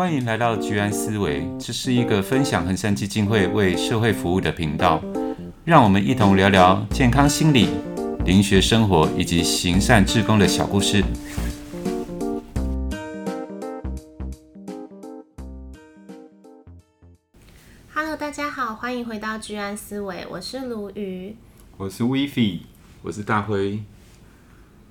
欢迎来到居安思维，这是一个分享恒山基金会为社会服务的频道，让我们一同聊聊健康心理、灵学生活以及行善志工的小故事。Hello，大家好，欢迎回到居安思维，我是卢瑜，我是 Vivi，我是大辉。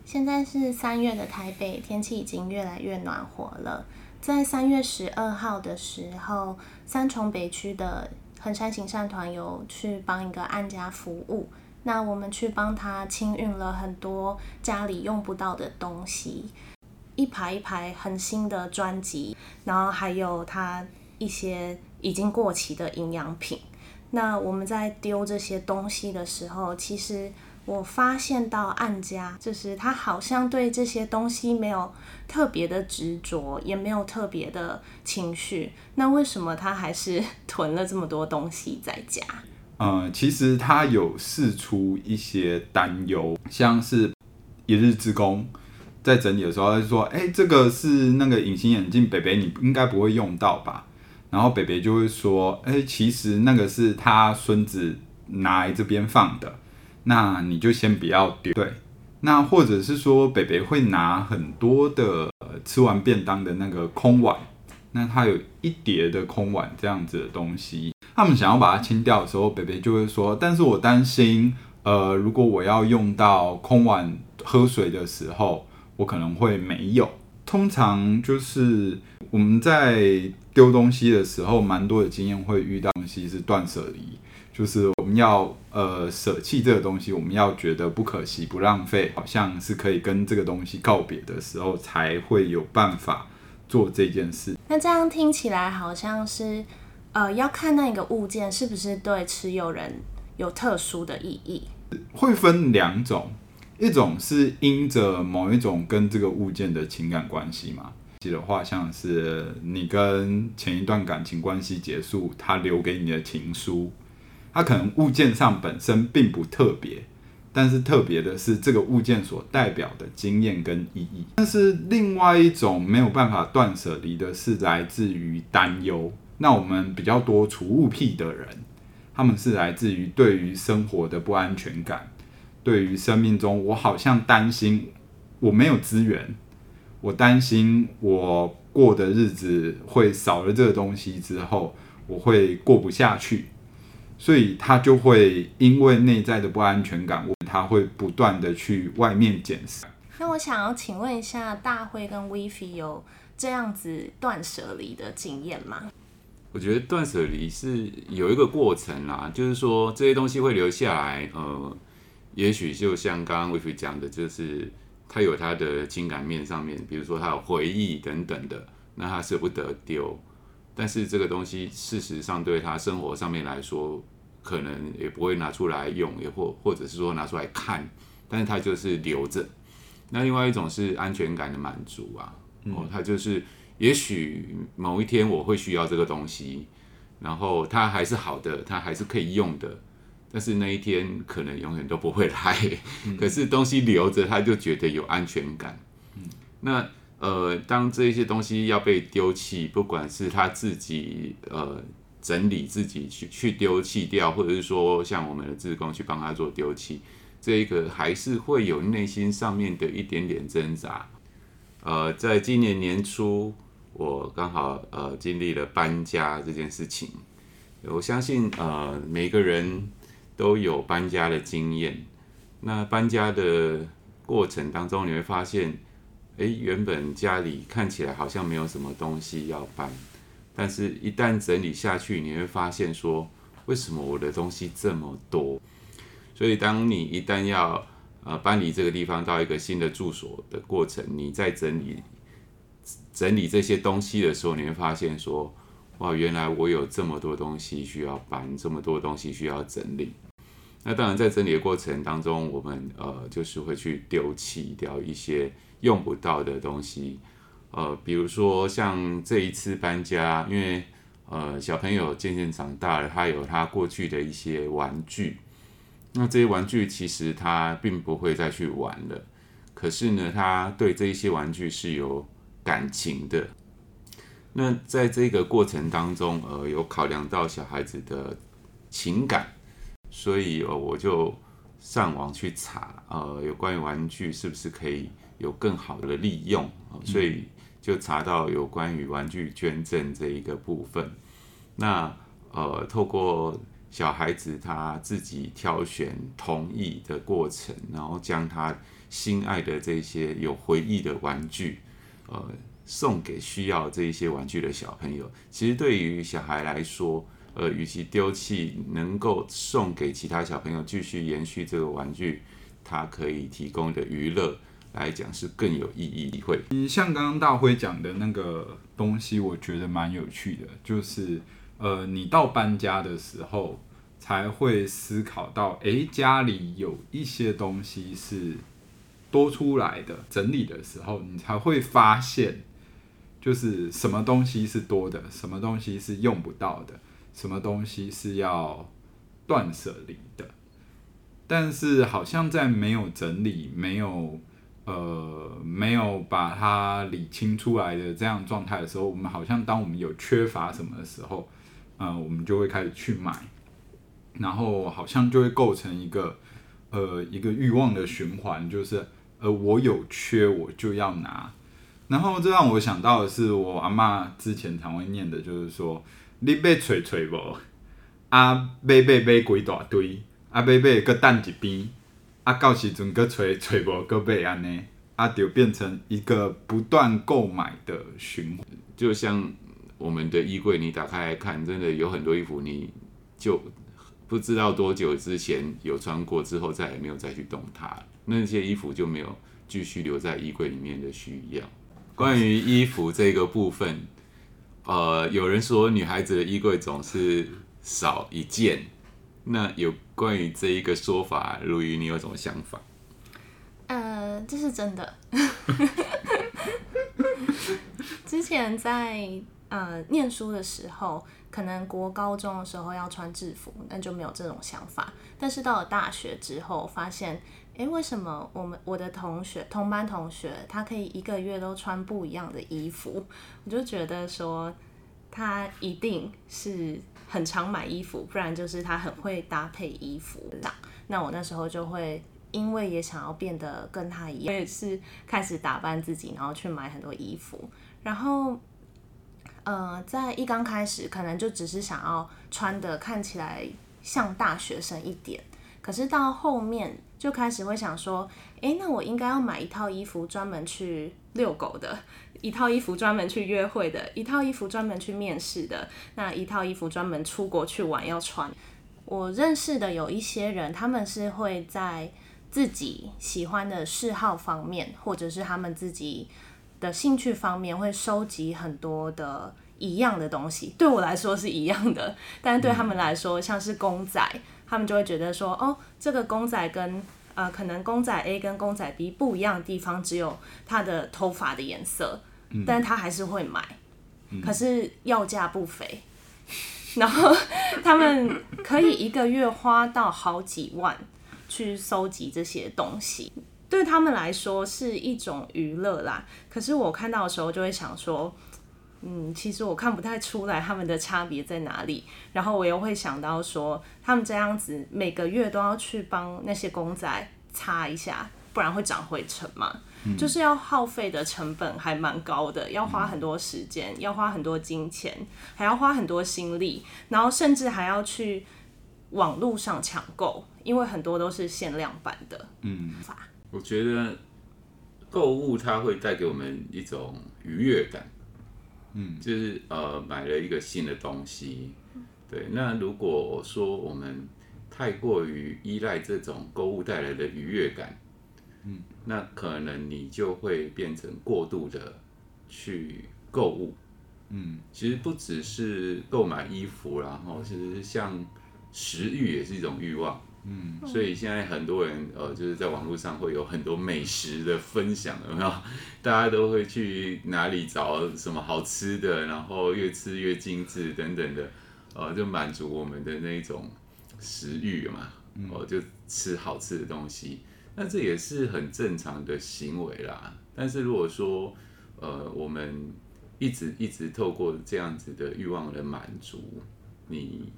现在是三月的台北，天气已经越来越暖和了。在三月十二号的时候，三重北区的横山行善团有去帮一个案家服务。那我们去帮他清运了很多家里用不到的东西，一排一排很新的专辑，然后还有他一些已经过期的营养品。那我们在丢这些东西的时候，其实。我发现到案家，就是他好像对这些东西没有特别的执着，也没有特别的情绪。那为什么他还是囤了这么多东西在家？呃，其实他有试出一些担忧，像是一日之功在整理的时候，他就说：“哎，这个是那个隐形眼镜，北北你应该不会用到吧？”然后北北就会说：“哎，其实那个是他孙子拿来这边放的。”那你就先不要丢，对。那或者是说，北北会拿很多的吃完便当的那个空碗，那他有一叠的空碗这样子的东西，他们想要把它清掉的时候，北北就会说：“但是我担心，呃，如果我要用到空碗喝水的时候，我可能会没有。”通常就是我们在丢东西的时候，蛮多的经验会遇到东西是断舍离。就是我们要呃舍弃这个东西，我们要觉得不可惜、不浪费，好像是可以跟这个东西告别的时候，才会有办法做这件事。那这样听起来好像是呃要看那个物件是不是对持有人有特殊的意义。会分两种，一种是因着某一种跟这个物件的情感关系嘛。的话，像是你跟前一段感情关系结束，他留给你的情书。它可能物件上本身并不特别，但是特别的是这个物件所代表的经验跟意义。但是另外一种没有办法断舍离的是来自于担忧。那我们比较多储物癖的人，他们是来自于对于生活的不安全感，对于生命中我好像担心我没有资源，我担心我过的日子会少了这个东西之后，我会过不下去。所以他就会因为内在的不安全感，他会不断的去外面捡拾。那我想要请问一下，大辉跟 Vivi 有这样子断舍离的经验吗？我觉得断舍离是有一个过程啦，就是说这些东西会留下来，呃，也许就像刚刚 Vivi 讲的，就是他有他的情感面上面，比如说他有回忆等等的，那他舍不得丢。但是这个东西，事实上对他生活上面来说，可能也不会拿出来用，也或或者是说拿出来看，但是他就是留着。那另外一种是安全感的满足啊，哦，他就是也许某一天我会需要这个东西，然后它还是好的，它还是可以用的，但是那一天可能永远都不会来。可是东西留着，他就觉得有安全感。那。呃，当这些东西要被丢弃，不管是他自己呃整理自己去去丢弃掉，或者是说像我们的志工去帮他做丢弃，这一个还是会有内心上面的一点点挣扎。呃，在今年年初，我刚好呃经历了搬家这件事情，我相信呃每个人都有搬家的经验。那搬家的过程当中，你会发现。诶，原本家里看起来好像没有什么东西要搬，但是一旦整理下去，你会发现说，为什么我的东西这么多？所以当你一旦要呃搬离这个地方到一个新的住所的过程，你在整理整理这些东西的时候，你会发现说，哇，原来我有这么多东西需要搬，这么多东西需要整理。那当然，在整理的过程当中，我们呃就是会去丢弃掉一些用不到的东西，呃，比如说像这一次搬家，因为呃小朋友渐渐长大了，他有他过去的一些玩具，那这些玩具其实他并不会再去玩了，可是呢，他对这一些玩具是有感情的。那在这个过程当中，呃，有考量到小孩子的情感，所以呃，我就上网去查，呃，有关于玩具是不是可以有更好的利用，呃，所以就查到有关于玩具捐赠这一个部分。那呃，透过小孩子他自己挑选、同意的过程，然后将他心爱的这些有回忆的玩具，呃。送给需要这一些玩具的小朋友，其实对于小孩来说，呃，与其丢弃，能够送给其他小朋友继续延续这个玩具，它可以提供的娱乐来讲是更有意义。会，你像刚刚大辉讲的那个东西，我觉得蛮有趣的，就是呃，你到搬家的时候才会思考到，诶，家里有一些东西是多出来的，整理的时候你才会发现。就是什么东西是多的，什么东西是用不到的，什么东西是要断舍离的。但是好像在没有整理、没有呃没有把它理清出来的这样状态的时候，我们好像当我们有缺乏什么的时候，嗯、我们就会开始去买，然后好像就会构成一个呃一个欲望的循环，就是呃我有缺我就要拿。然后这让我想到的是，我阿嬷之前常会念的，就是说，你被锤锤不？啊，买买买几大堆，啊，买买搁等一边，啊，到时阵搁锤锤无搁买安尼，啊，就变成一个不断购买的循环。就像我们的衣柜，你打开来看，真的有很多衣服，你就不知道多久之前有穿过，之后再也没有再去动它，那些衣服就没有继续留在衣柜里面的需要。关于衣服这个部分，呃，有人说女孩子的衣柜总是少一件，那有关于这一个说法，如鱼，你有什么想法？呃，这是真的。之前在呃念书的时候，可能国高中的时候要穿制服，那就没有这种想法。但是到了大学之后，发现。诶，为什么我们我的同学同班同学他可以一个月都穿不一样的衣服？我就觉得说他一定是很常买衣服，不然就是他很会搭配衣服。那我那时候就会因为也想要变得跟他一样，我也是开始打扮自己，然后去买很多衣服。然后，呃，在一刚开始可能就只是想要穿的看起来像大学生一点，可是到后面。就开始会想说，诶，那我应该要买一套衣服专门去遛狗的，一套衣服专门去约会的，一套衣服专门去面试的，那一套衣服专门出国去玩要穿。我认识的有一些人，他们是会在自己喜欢的嗜好方面，或者是他们自己的兴趣方面，会收集很多的一样的东西。对我来说是一样的，但是对他们来说，像是公仔。他们就会觉得说，哦，这个公仔跟呃，可能公仔 A 跟公仔 B 不一样的地方，只有它的头发的颜色，嗯、但他还是会买，嗯、可是要价不菲，然后他们可以一个月花到好几万去收集这些东西，对他们来说是一种娱乐啦。可是我看到的时候就会想说。嗯，其实我看不太出来他们的差别在哪里。然后我又会想到说，他们这样子每个月都要去帮那些公仔擦一下，不然会长灰尘嘛。嗯、就是要耗费的成本还蛮高的，要花很多时间，嗯、要花很多金钱，还要花很多心力，然后甚至还要去网络上抢购，因为很多都是限量版的。嗯，我觉得购物它会带给我们一种愉悦感。嗯，就是呃，买了一个新的东西，对。那如果说我们太过于依赖这种购物带来的愉悦感，嗯，那可能你就会变成过度的去购物，嗯，其实不只是购买衣服，然后其实像食欲也是一种欲望。嗯，所以现在很多人呃，就是在网络上会有很多美食的分享，有没有？大家都会去哪里找什么好吃的，然后越吃越精致等等的，呃，就满足我们的那种食欲嘛。哦、呃，就吃好吃的东西，那这也是很正常的行为啦。但是如果说呃，我们一直一直透过这样子的欲望来满足，你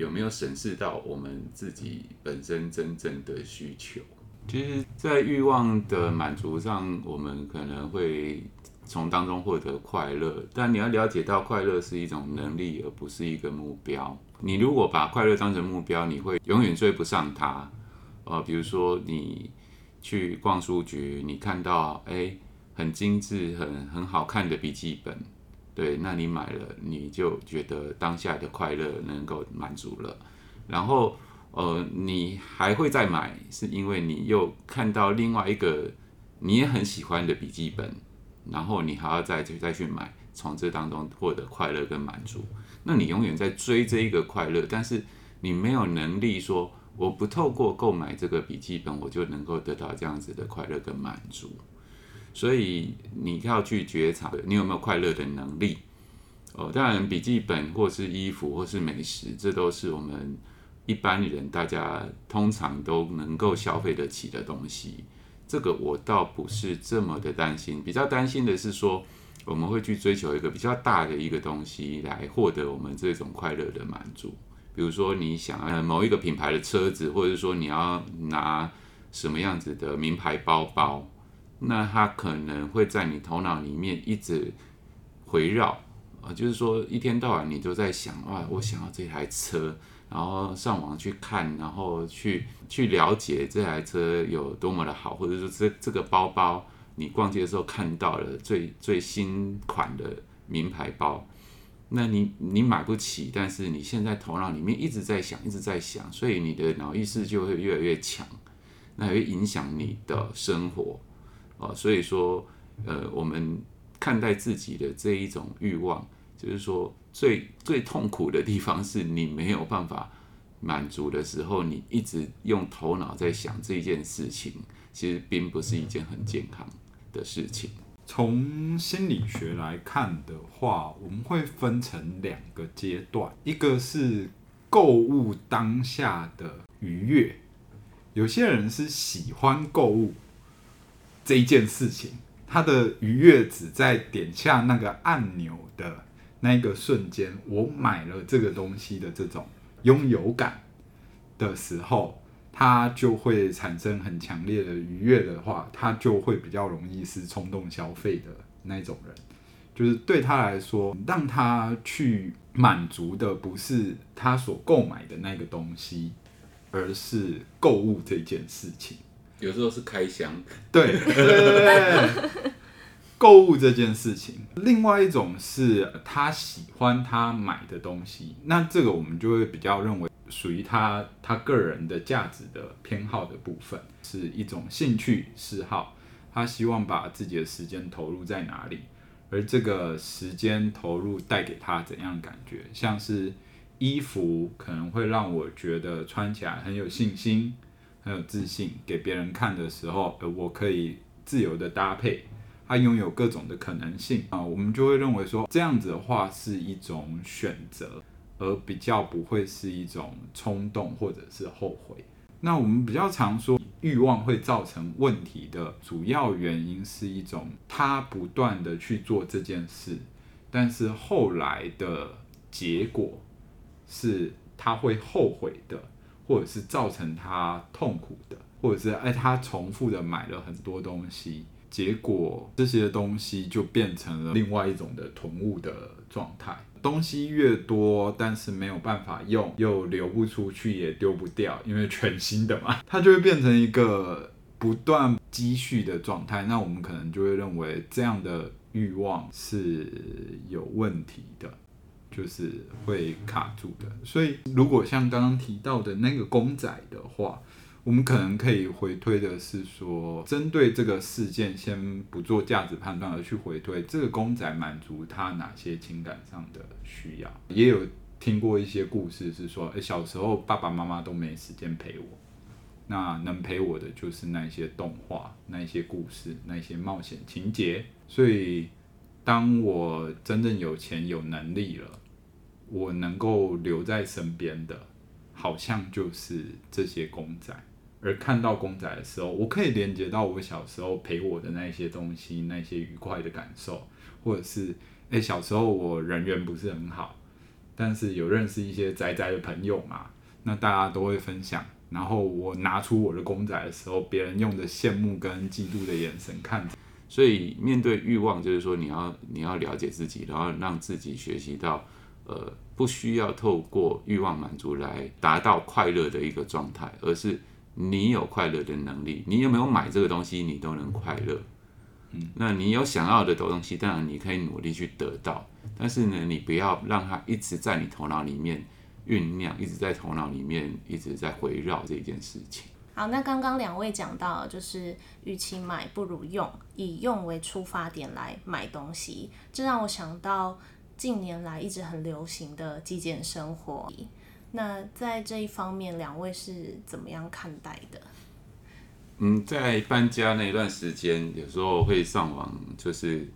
有没有审视到我们自己本身真正的需求？其实，在欲望的满足上，我们可能会从当中获得快乐，但你要了解到，快乐是一种能力，而不是一个目标。你如果把快乐当成目标，你会永远追不上它。呃，比如说你去逛书局，你看到诶很精致、很很好看的笔记本，对，那你买了，你就觉得当下的快乐能够满足了。然后，呃，你还会再买，是因为你又看到另外一个你也很喜欢的笔记本，然后你还要再去再去买，从这当中获得快乐跟满足。那你永远在追这一个快乐，但是你没有能力说，我不透过购买这个笔记本，我就能够得到这样子的快乐跟满足。所以你要去觉察，你有没有快乐的能力？哦，当然，笔记本或是衣服或是美食，这都是我们一般人大家通常都能够消费得起的东西。这个我倒不是这么的担心，比较担心的是说，我们会去追求一个比较大的一个东西来获得我们这种快乐的满足。比如说，你想要某一个品牌的车子，或者说你要拿什么样子的名牌包包。那它可能会在你头脑里面一直回绕啊，就是说一天到晚你都在想哇，我想要这台车，然后上网去看，然后去去了解这台车有多么的好，或者说这这个包包你逛街的时候看到了最最新款的名牌包，那你你买不起，但是你现在头脑里面一直在想，一直在想，所以你的脑意识就会越来越强，那也会影响你的生活。啊，所以说，呃，我们看待自己的这一种欲望，就是说最最痛苦的地方是你没有办法满足的时候，你一直用头脑在想这件事情，其实并不是一件很健康的事情。从心理学来看的话，我们会分成两个阶段，一个是购物当下的愉悦，有些人是喜欢购物。这一件事情，他的愉悦只在点下那个按钮的那个瞬间，我买了这个东西的这种拥有感的时候，他就会产生很强烈的愉悦的话，他就会比较容易是冲动消费的那种人。就是对他来说，让他去满足的不是他所购买的那个东西，而是购物这件事情。有时候是开箱，对对对对，购物这件事情。另外一种是他喜欢他买的东西，那这个我们就会比较认为属于他他个人的价值的偏好的部分，是一种兴趣嗜好。他希望把自己的时间投入在哪里，而这个时间投入带给他怎样感觉？像是衣服可能会让我觉得穿起来很有信心。很有自信，给别人看的时候，呃，我可以自由的搭配，它拥有各种的可能性啊，我们就会认为说，这样子的话是一种选择，而比较不会是一种冲动或者是后悔。那我们比较常说，欲望会造成问题的主要原因是一种他不断的去做这件事，但是后来的结果是他会后悔的。或者是造成他痛苦的，或者是哎，他重复的买了很多东西，结果这些东西就变成了另外一种的囤物的状态。东西越多，但是没有办法用，又流不出去，也丢不掉，因为全新的嘛，它就会变成一个不断积蓄的状态。那我们可能就会认为这样的欲望是有问题的。就是会卡住的，所以如果像刚刚提到的那个公仔的话，我们可能可以回推的是说，针对这个事件，先不做价值判断，而去回推这个公仔满足他哪些情感上的需要。也有听过一些故事是说，诶，小时候爸爸妈妈都没时间陪我，那能陪我的就是那些动画、那些故事、那些冒险情节。所以，当我真正有钱有能力了。我能够留在身边的，好像就是这些公仔。而看到公仔的时候，我可以连接到我小时候陪我的那些东西，那些愉快的感受，或者是哎，小时候我人缘不是很好，但是有认识一些宅宅的朋友嘛，那大家都会分享。然后我拿出我的公仔的时候，别人用的羡慕跟嫉妒的眼神看着。所以面对欲望，就是说你要你要了解自己，然后让自己学习到，呃，不需要透过欲望满足来达到快乐的一个状态，而是你有快乐的能力，你有没有买这个东西，你都能快乐。嗯，那你有想要的东西，当然你可以努力去得到，但是呢，你不要让它一直在你头脑里面酝酿，一直在头脑里面一直在回绕这件事情。好，那刚刚两位讲到，就是与其买不如用，以用为出发点来买东西，这让我想到近年来一直很流行的极简生活。那在这一方面，两位是怎么样看待的？嗯，在搬家那一段时间，有时候会上网，就是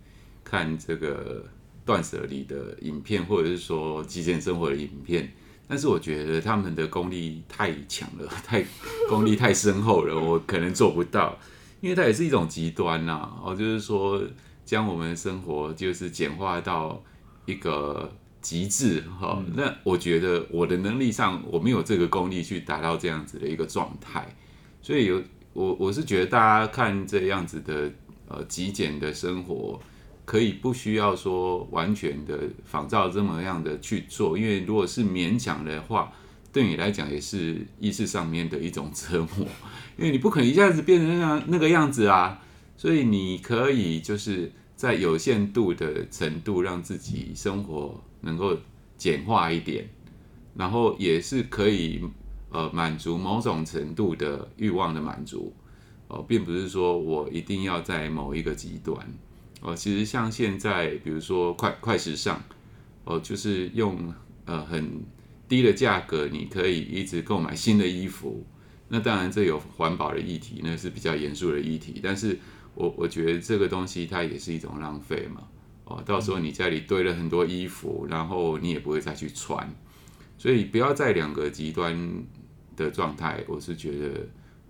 看这个断舍离的影片，或者是说极简生活的影片。但是我觉得他们的功力太强了，太功力太深厚了，我可能做不到，因为它也是一种极端呐、啊。哦，就是说将我们的生活就是简化到一个极致哈、嗯。那我觉得我的能力上我没有这个功力去达到这样子的一个状态，所以有我我是觉得大家看这样子的呃极简的生活。可以不需要说完全的仿照这么样的去做，因为如果是勉强的话，对你来讲也是意识上面的一种折磨，因为你不可能一下子变成那样那个样子啊。所以你可以就是在有限度的程度让自己生活能够简化一点，然后也是可以呃满足某种程度的欲望的满足哦，并不是说我一定要在某一个极端。哦，其实像现在，比如说快快时尚，哦，就是用呃很低的价格，你可以一直购买新的衣服。那当然这有环保的议题，那是比较严肃的议题。但是我我觉得这个东西它也是一种浪费嘛。哦，到时候你家里堆了很多衣服，然后你也不会再去穿，所以不要在两个极端的状态。我是觉得。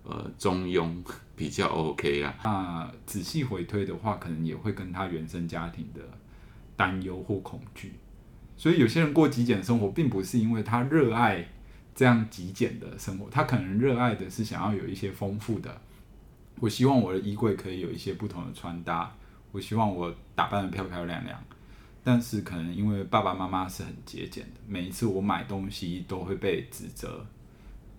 呃，中庸 比较 OK 啦。那仔细回推的话，可能也会跟他原生家庭的担忧或恐惧。所以有些人过极简生活，并不是因为他热爱这样极简的生活，他可能热爱的是想要有一些丰富的。我希望我的衣柜可以有一些不同的穿搭，我希望我打扮得漂漂亮亮。但是可能因为爸爸妈妈是很节俭的，每一次我买东西都会被指责。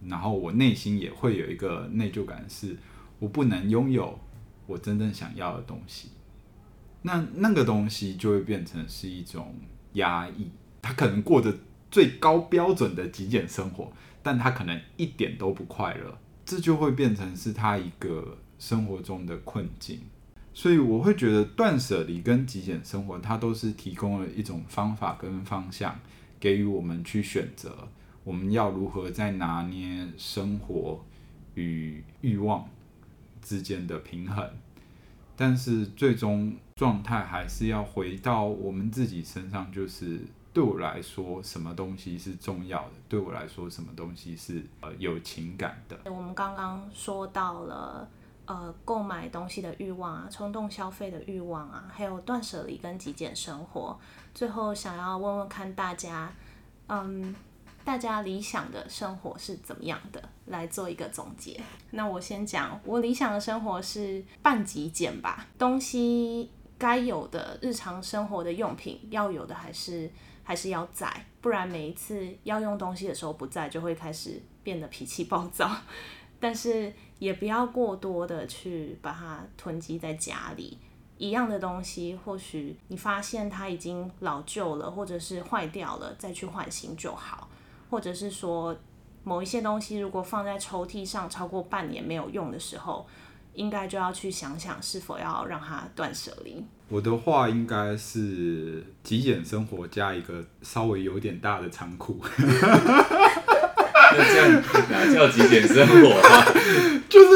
然后我内心也会有一个内疚感，是我不能拥有我真正想要的东西。那那个东西就会变成是一种压抑。他可能过着最高标准的极简生活，但他可能一点都不快乐。这就会变成是他一个生活中的困境。所以我会觉得断舍离跟极简生活，它都是提供了一种方法跟方向，给予我们去选择。我们要如何在拿捏生活与欲望之间的平衡？但是最终状态还是要回到我们自己身上，就是对我来说，什么东西是重要的？对我来说，什么东西是呃有情感的？我们刚刚说到了呃购买东西的欲望啊，冲动消费的欲望啊，还有断舍离跟极简生活。最后想要问问看大家，嗯。大家理想的生活是怎么样的？来做一个总结。那我先讲，我理想的生活是半极简吧。东西该有的日常生活的用品要有的还是还是要在，不然每一次要用东西的时候不在，就会开始变得脾气暴躁。但是也不要过多的去把它囤积在家里。一样的东西，或许你发现它已经老旧了，或者是坏掉了，再去换新就好。或者是说，某一些东西如果放在抽屉上超过半年没有用的时候，应该就要去想想是否要让它断舍离。我的话应该是极简生活加一个稍微有点大的仓库。那这样哪叫极简生活啊？就是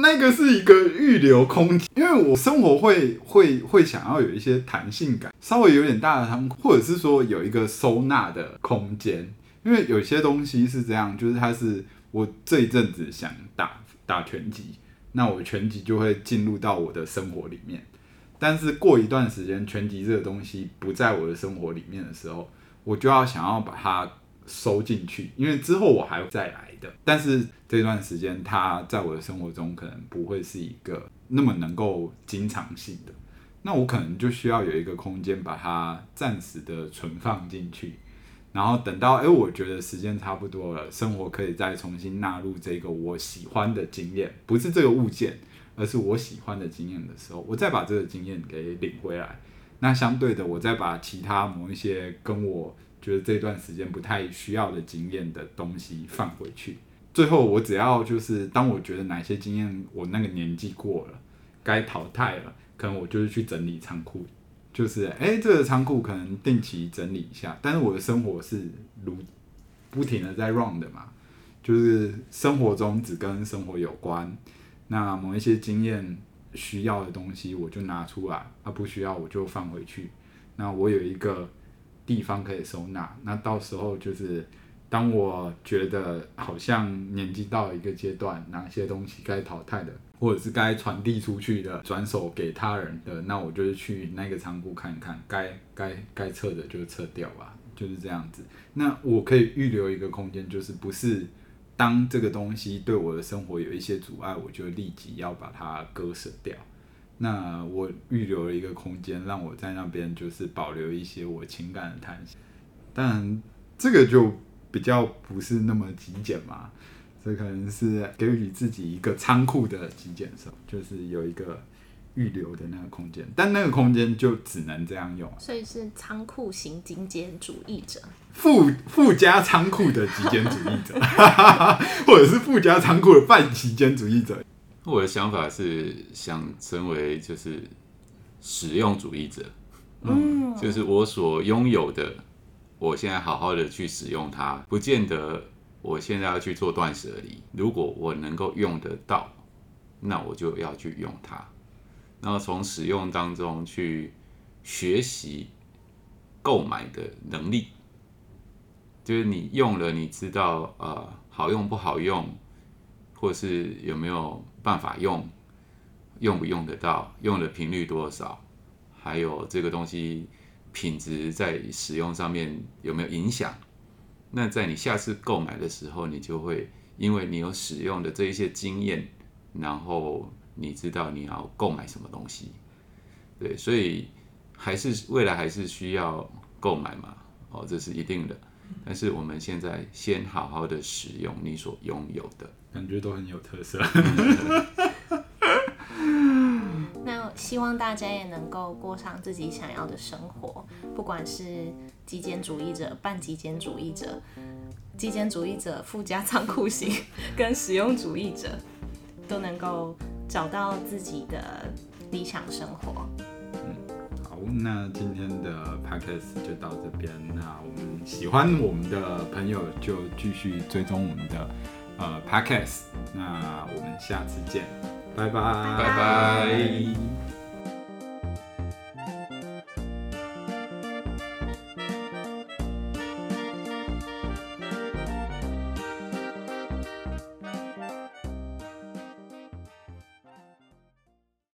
那个是一个预留空间，因为我生活会会会想要有一些弹性感，稍微有点大的仓库，或者是说有一个收纳的空间。因为有些东西是这样，就是它是我这一阵子想打打拳击，那我拳击就会进入到我的生活里面。但是过一段时间，拳击这个东西不在我的生活里面的时候，我就要想要把它收进去，因为之后我还会再来的。但是这段时间，它在我的生活中可能不会是一个那么能够经常性的，那我可能就需要有一个空间把它暂时的存放进去，然后等到诶、我觉得时间差不多了，生活可以再重新纳入这个我喜欢的经验，不是这个物件，而是我喜欢的经验的时候，我再把这个经验给领回来。那相对的，我再把其他某一些跟我觉得这段时间不太需要的经验的东西放回去。最后，我只要就是当我觉得哪些经验我那个年纪过了，该淘汰了，可能我就是去整理仓库，就是诶、这个仓库可能定期整理一下。但是我的生活是如不停的在 run 的嘛，就是生活中只跟生活有关。那某一些经验需要的东西，我就拿出来；啊，不需要我就放回去。那我有一个地方可以收纳。那到时候就是，当我觉得好像年纪到了一个阶段，哪些东西该淘汰的，或者是该传递出去的，转手给他人的，那我就是去那个仓库看一看，该该该撤的就撤掉吧，就是这样子。那我可以预留一个空间，就是不是。当这个东西对我的生活有一些阻碍，我就立即要把它割舍掉。那我预留了一个空间，让我在那边就是保留一些我情感的弹性。但这个就比较不是那么极简嘛，这可能是给予自己一个仓库的极简手，就是有一个。预留的那个空间，但那个空间就只能这样用，所以是仓库型极简主义者，附附加仓库的极简主义者，或者是附加仓库的半极简主义者。我的想法是想成为就是使用主义者，嗯，就是我所拥有的，我现在好好的去使用它，不见得我现在要去做断舍离。如果我能够用得到，那我就要去用它。然后从使用当中去学习购买的能力，就是你用了，你知道呃好用不好用，或是有没有办法用，用不用得到，用的频率多少，还有这个东西品质在使用上面有没有影响？那在你下次购买的时候，你就会因为你有使用的这一些经验，然后。你知道你要购买什么东西，对，所以还是未来还是需要购买嘛，哦，这是一定的。但是我们现在先好好的使用你所拥有的，感觉都很有特色。那希望大家也能够过上自己想要的生活，不管是极简主义者、半极简主义者、极简主义者附加仓库型 跟实用主义者，都能够。找到自己的理想生活。嗯，好，那今天的 podcast 就到这边。那我们喜欢我们的朋友就继续追踪我们的呃 podcast。那我们下次见，拜拜，拜拜。